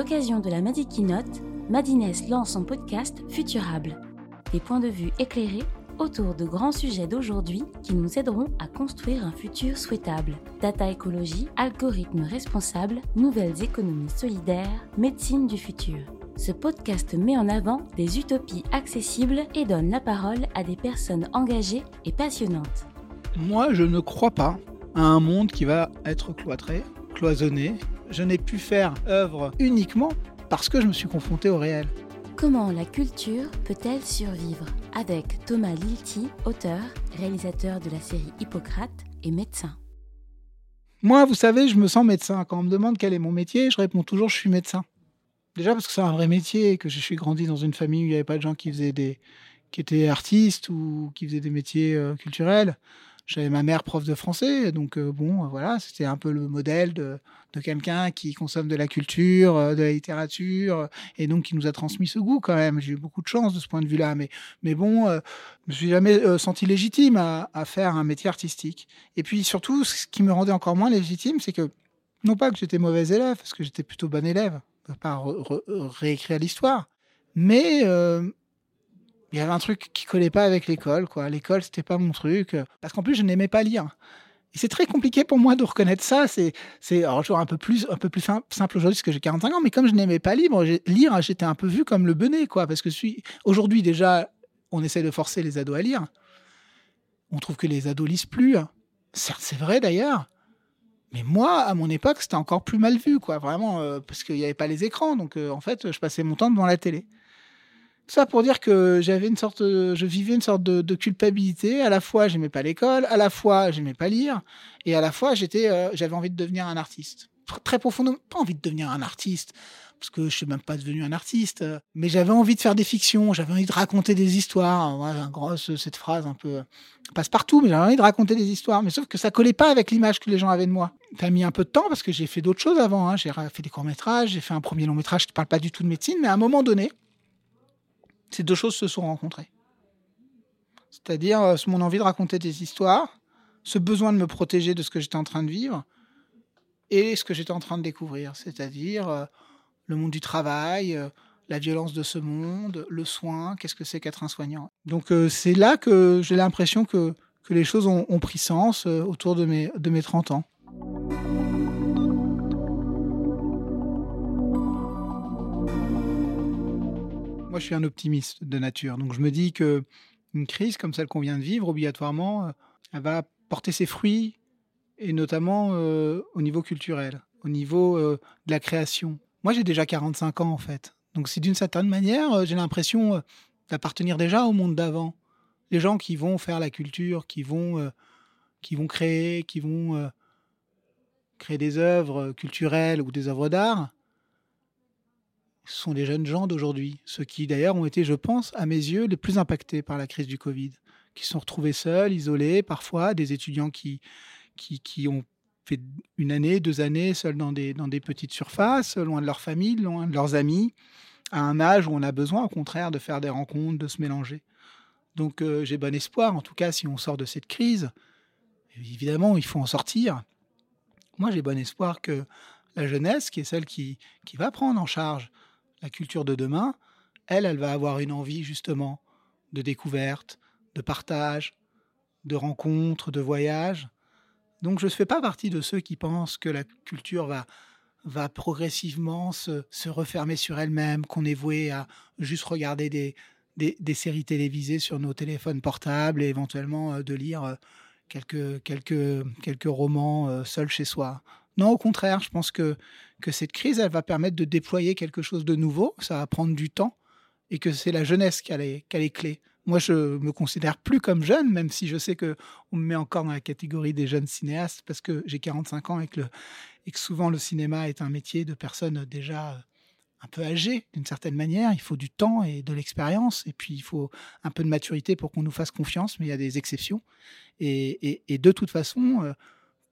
l'occasion de la Madi Keynote, Madines lance son podcast Futurable. Des points de vue éclairés autour de grands sujets d'aujourd'hui qui nous aideront à construire un futur souhaitable. Data écologie, algorithmes responsables, nouvelles économies solidaires, médecine du futur. Ce podcast met en avant des utopies accessibles et donne la parole à des personnes engagées et passionnantes. Moi, je ne crois pas à un monde qui va être cloîtré, cloisonné. Je n'ai pu faire œuvre uniquement parce que je me suis confronté au réel. Comment la culture peut-elle survivre Avec Thomas Lilti, auteur, réalisateur de la série Hippocrate et médecin? Moi, vous savez, je me sens médecin. Quand on me demande quel est mon métier, je réponds toujours je suis médecin. Déjà parce que c'est un vrai métier, que je suis grandi dans une famille où il n'y avait pas de gens qui faisaient des, qui étaient artistes ou qui faisaient des métiers euh, culturels. J'avais ma mère prof de français, donc euh, bon, euh, voilà, c'était un peu le modèle de, quelqu'un qui consomme de la culture, de la littérature, et donc qui nous a transmis ce goût quand même. J'ai eu beaucoup de chance de ce point de vue-là, mais, mais bon, je me suis jamais senti légitime à, faire un métier artistique. Et puis surtout, ce qui me rendait encore moins légitime, c'est que non pas que j'étais mauvais élève, parce que j'étais plutôt bon élève, pas réécrire l'histoire. Mais euh, il y avait un truc qui collait pas avec l'école. quoi. L'école, c'était pas mon truc. Parce qu'en plus, je n'aimais pas lire. Et c'est très compliqué pour moi de reconnaître ça. C'est, c'est toujours un peu plus, un peu plus simple aujourd'hui parce que j'ai 45 ans, mais comme je n'aimais pas lire, lire, j'étais un peu vu comme le benet, quoi. Parce que suis, aujourd'hui déjà, on essaie de forcer les ados à lire. On trouve que les ados lisent plus. Certes, c'est vrai d'ailleurs. Mais moi, à mon époque, c'était encore plus mal vu, quoi, vraiment, euh, parce qu'il n'y avait pas les écrans. Donc, euh, en fait, je passais mon temps devant la télé. Ça pour dire que j'avais une sorte, je vivais une sorte de, culpabilité. À la fois, j'aimais pas l'école, à la fois, j'aimais pas lire, et à la fois, euh, j'avais envie de devenir un artiste. Très profondément, pas envie de devenir un artiste parce que je suis même pas devenu un artiste, mais j'avais envie de faire des fictions, j'avais envie de raconter des histoires. Voilà, grosse cette phrase un peu passe partout, mais j'avais envie de raconter des histoires. Mais sauf que ça collait pas avec l'image que les gens avaient de moi. Ça a mis un peu de temps parce que j'ai fait d'autres choses avant. Hein. J'ai fait des courts métrages, j'ai fait un premier long métrage qui parle pas du tout de médecine, mais à un moment donné, ces deux choses se sont rencontrées. C'est-à-dire euh, mon envie de raconter des histoires, ce besoin de me protéger de ce que j'étais en train de vivre et ce que j'étais en train de découvrir, c'est-à-dire euh, le monde du travail, euh, la violence de ce monde, le soin, qu'est-ce que c'est qu'être un soignant. Donc c'est là que j'ai l'impression que, que les choses ont, pris sens autour de mes, de mes 30 ans. Je suis un optimiste de nature, donc je me dis que une crise comme celle qu'on vient de vivre, obligatoirement, elle va porter ses fruits, et notamment au niveau culturel, au niveau de la création, moi, j'ai déjà 45 ans, en fait. Donc, c'est d'une certaine manière, euh, j'ai l'impression euh, d'appartenir déjà au monde d'avant. Les gens qui vont faire la culture, qui vont, euh, qui vont créer, qui vont créer des œuvres culturelles ou des œuvres d'art, sont les jeunes gens d'aujourd'hui. Ceux qui, d'ailleurs, ont été, je pense, à mes yeux, les plus impactés par la crise du Covid. Qui se sont retrouvés seuls, isolés, parfois, des étudiants qui, qui, qui ont fait une année, deux années seuls dans des, dans des petites surfaces, loin de leur famille, loin de leurs amis, à un âge où on a besoin, au contraire, de faire des rencontres, de se mélanger. Donc euh, j'ai bon espoir, en tout cas, si on sort de cette crise. Évidemment, il faut en sortir. Moi, j'ai bon espoir que la jeunesse, qui est celle qui, qui va prendre en charge la culture de demain, elle, elle va avoir une envie justement de découverte, de partage, de rencontres, de voyage, donc je ne fais pas partie de ceux qui pensent que la culture va, va progressivement se, se refermer sur elle-même, qu'on est voué à juste regarder des, des, séries télévisées sur nos téléphones portables et éventuellement euh, de lire euh, quelques, quelques, quelques romans euh, seuls chez soi. Non, au contraire, je pense que, que cette crise, elle va permettre de déployer quelque chose de nouveau, ça va prendre du temps, et que c'est la jeunesse qui a les, qui a les clés. Moi, je me considère plus comme jeune, même si je sais que on me met encore dans la catégorie des jeunes cinéastes parce que j'ai 45 ans et que, souvent le cinéma est un métier de personnes déjà un peu âgées d'une certaine manière. Il faut du temps et de l'expérience et puis il faut un peu de maturité pour qu'on nous fasse confiance, mais il y a des exceptions. Et, et, de toute façon, euh,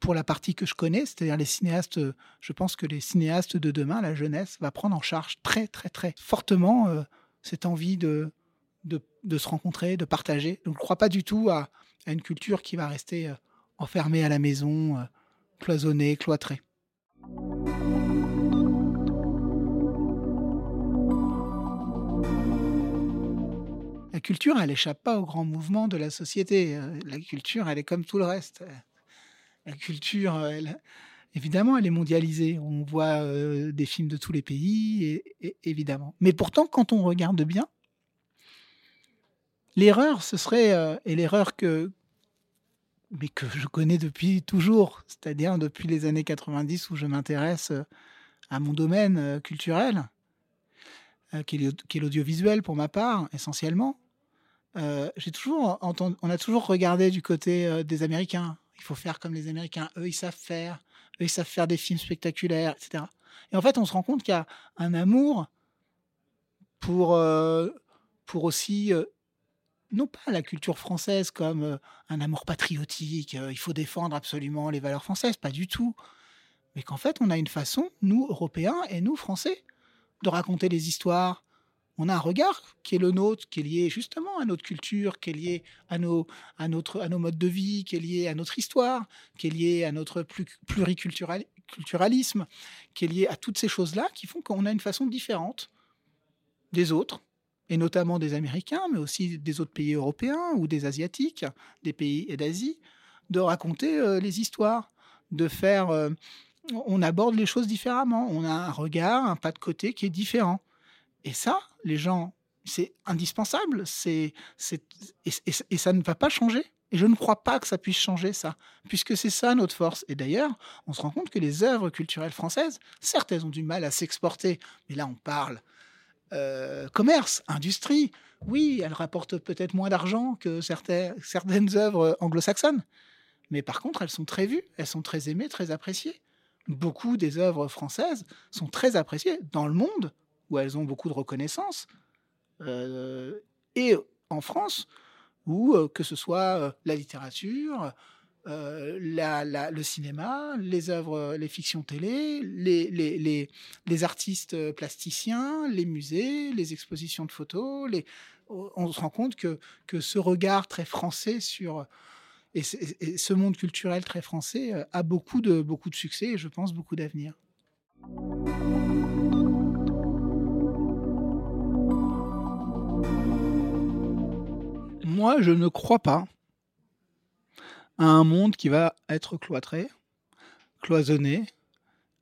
pour la partie que je connais, c'est-à-dire les cinéastes, euh, je pense que les cinéastes de demain, la jeunesse, va prendre en charge très, très, très fortement euh, cette envie de, se rencontrer, de partager. Donc, je ne crois pas du tout à, une culture qui va rester euh, enfermée à la maison, cloisonnée, cloîtrée. La culture, elle n'échappe pas au grand mouvement de la société. La culture, elle est comme tout le reste. La culture, évidemment, elle est mondialisée. On voit des films de tous les pays, évidemment. Mais pourtant, quand on regarde bien, l'erreur, ce serait, et l'erreur que, mais que je connais depuis toujours, c'est-à-dire depuis les années 90 où je m'intéresse à mon domaine culturel, qui est l'audiovisuel pour ma part, essentiellement. j'ai toujours on a toujours regardé du côté des Américains. Il faut faire comme les Américains. Eux, ils savent faire. Eux, ils savent faire des films spectaculaires, etc. Et en fait, on se rend compte qu'il y a un amour pour, pour aussi non pas la culture française comme euh, un amour patriotique, euh, il faut défendre absolument les valeurs françaises, pas du tout. Mais qu'en fait, on a une façon, nous, Européens et nous, Français, de raconter les histoires. On a un regard qui est le nôtre, qui est lié justement à notre culture, qui est lié à nos, à notre, à nos modes de vie, qui est lié à notre histoire, qui est lié à notre pluriculturalisme, qui est lié à toutes ces choses-là qui font qu'on a une façon différente des autres et notamment des Américains, mais aussi des autres pays européens ou des Asiatiques, des pays d'Asie, de raconter euh, les histoires, de faire... Euh, on aborde les choses différemment, on a un regard, un pas de côté qui est différent. Et ça, les gens, c'est indispensable, c'est, et, ça ne va pas changer. Et je ne crois pas que ça puisse changer ça, puisque c'est ça notre force. Et d'ailleurs, on se rend compte que les œuvres culturelles françaises, certes, elles ont du mal à s'exporter, mais là, on parle euh, commerce, industrie. Oui, elle rapporte peut-être moins d'argent que certaines œuvres anglo-saxonnes. Mais par contre, elles sont très vues, elles sont très aimées, très appréciées. Beaucoup des œuvres françaises sont très appréciées dans le monde, où elles ont beaucoup de reconnaissance, euh, et en France, où euh, que ce soit la littérature, euh, le cinéma, les œuvres, les fictions télé, les, artistes plasticiens, les musées, les expositions de photos. On se rend compte que, ce regard très français sur et, ce monde culturel très français euh, a beaucoup de, beaucoup de succès et je pense beaucoup d'avenir. Moi, je ne crois pas à un monde qui va être cloîtré, cloisonné,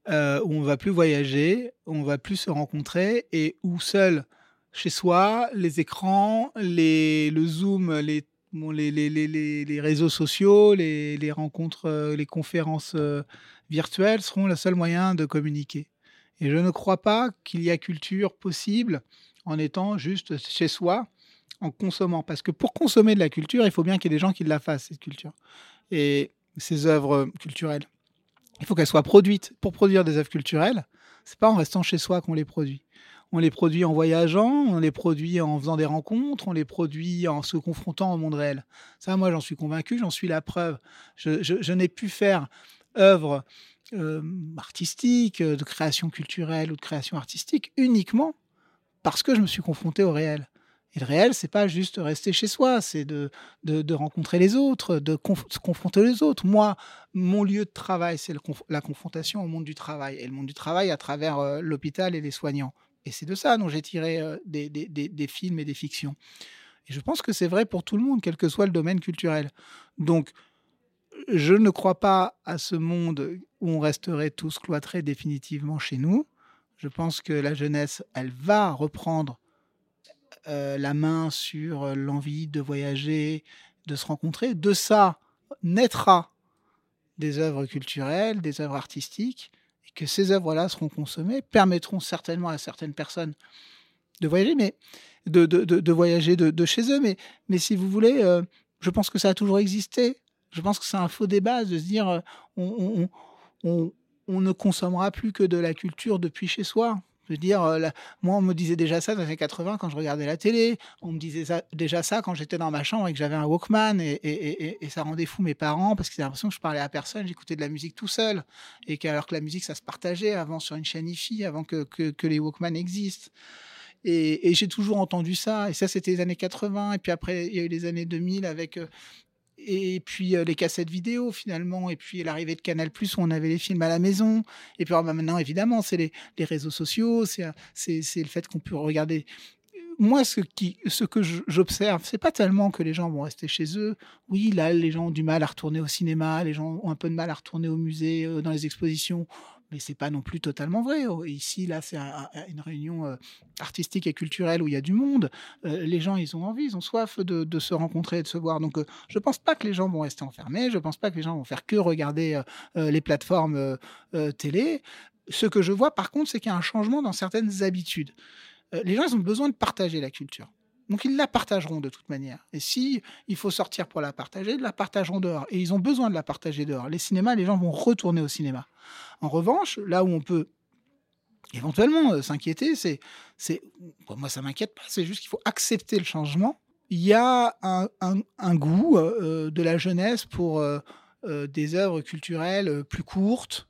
euh, où on va plus voyager, où on va plus se rencontrer et où seul chez soi, les écrans, les, le Zoom, les, les, réseaux sociaux, les, rencontres, euh, les conférences euh, virtuelles seront le seul moyen de communiquer. Et je ne crois pas qu'il y a culture possible en étant juste chez soi en consommant. Parce que pour consommer de la culture, il faut bien qu'il y ait des gens qui la fassent, cette culture. Et ces œuvres culturelles. Il faut qu'elles soient produites. Pour produire des œuvres culturelles, c'est pas en restant chez soi qu'on les produit. On les produit en voyageant, on les produit en faisant des rencontres, on les produit en se confrontant au monde réel. Ça, moi, j'en suis convaincu, j'en suis la preuve. Je, n'ai pu faire œuvres euh, artistiques, de création culturelle ou de création artistique uniquement parce que je me suis confronté au réel. Et le réel, c'est pas juste rester chez soi, c'est de, rencontrer les autres, de se confronter les autres. Moi, mon lieu de travail, c'est la confrontation au monde du travail, et le monde du travail à travers euh, l'hôpital et les soignants. Et c'est de ça dont j'ai tiré euh, des, des, des, films et des fictions. Et je pense que c'est vrai pour tout le monde, quel que soit le domaine culturel. Donc, je ne crois pas à ce monde où on resterait tous cloîtrés définitivement chez nous. Je pense que la jeunesse, elle va reprendre euh, la main sur euh, l'envie de voyager, de se rencontrer. De ça naîtra des œuvres culturelles, des œuvres artistiques, et que ces œuvres-là seront consommées, permettront certainement à certaines personnes de voyager, mais de, de, voyager de, chez eux. Mais, mais si vous voulez, euh, je pense que ça a toujours existé. Je pense que c'est un faux débat de se dire on, on, on ne consommera plus que de la culture depuis chez soi. Dire, euh, moi, on me disait déjà ça dans les années 80 quand je regardais la télé. On me disait déjà ça quand j'étais dans ma chambre et que j'avais un Walkman. Et, ça rendait fou mes parents parce qu'ils avaient l'impression que je parlais à personne. J'écoutais de la musique tout seul. Et qu'alors que la musique, ça se partageait avant sur une chaîne IFI, avant que, que, les Walkman existent. Et, j'ai toujours entendu ça. Et ça, c'était les années 80. Et puis après, il y a eu les années 2000 avec euh, et puis euh, les cassettes vidéo finalement, et puis l'arrivée de Canal Plus où on avait les films à la maison, et puis bah, maintenant évidemment c'est les, les, réseaux sociaux, c'est le fait qu'on peut regarder moi, ce, qui, ce que j'observe, c'est pas tellement que les gens vont rester chez eux. Oui, là, les gens ont du mal à retourner au cinéma, les gens ont un peu de mal à retourner au musée, euh, dans les expositions. Mais c'est pas non plus totalement vrai. Oh, ici, là, c'est une réunion euh, artistique et culturelle où il y a du monde. Euh, les gens, ils ont envie, ils ont soif de, se rencontrer et de se voir. Donc, je pense pas que les gens vont rester enfermés. Je pense pas que les gens vont faire que regarder les plateformes télé. Ce que je vois, par contre, c'est qu'il y a un changement dans certaines habitudes. Euh, les gens, ils ont besoin de partager la culture. Donc ils la partageront de toute manière. Et si il faut sortir pour la partager, ils la partageront dehors. Et ils ont besoin de la partager dehors. Les cinémas, les gens vont retourner au cinéma. En revanche, là où on peut éventuellement euh, s'inquiéter, c'est, c'est, moi ça m'inquiète pas. C'est juste qu'il faut accepter le changement. Il y a un, goût euh, de la jeunesse pour des œuvres culturelles plus courtes,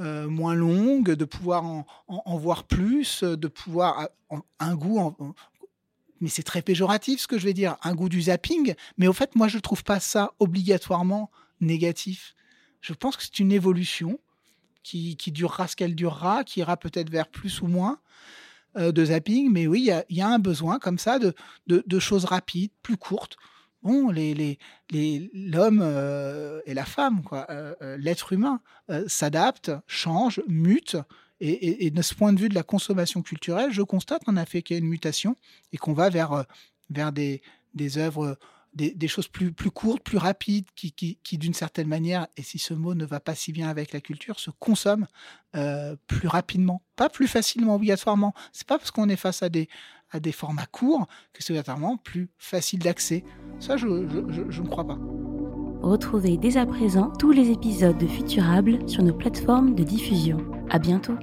euh, moins longue, de pouvoir en, voir plus, de pouvoir un goût. mais c'est très péjoratif ce que je vais dire, un goût du zapping. Mais au fait, moi, je ne trouve pas ça obligatoirement négatif. Je pense que c'est une évolution qui, durera ce qu'elle durera, qui ira peut-être vers plus ou moins euh, de zapping. Mais oui, il y, a un besoin comme ça de, de choses rapides, plus courtes les, l'homme euh, et la femme, euh, euh, l'être humain s'adapte, change, mute. Et, de ce point de vue de la consommation culturelle, je constate en effet qu'il y a une mutation et qu'on va vers, des, œuvres, des, choses plus, courtes, plus rapides, qui, qui, d'une certaine manière, et si ce mot ne va pas si bien avec la culture, se consomment plus rapidement, pas plus facilement obligatoirement. C'est pas parce qu'on est face à des, des formats courts que c'est obligatoirement plus facile d'accès. Ça, je, ne crois pas. Retrouvez dès à présent tous les épisodes de Futurable sur nos plateformes de diffusion. À bientôt.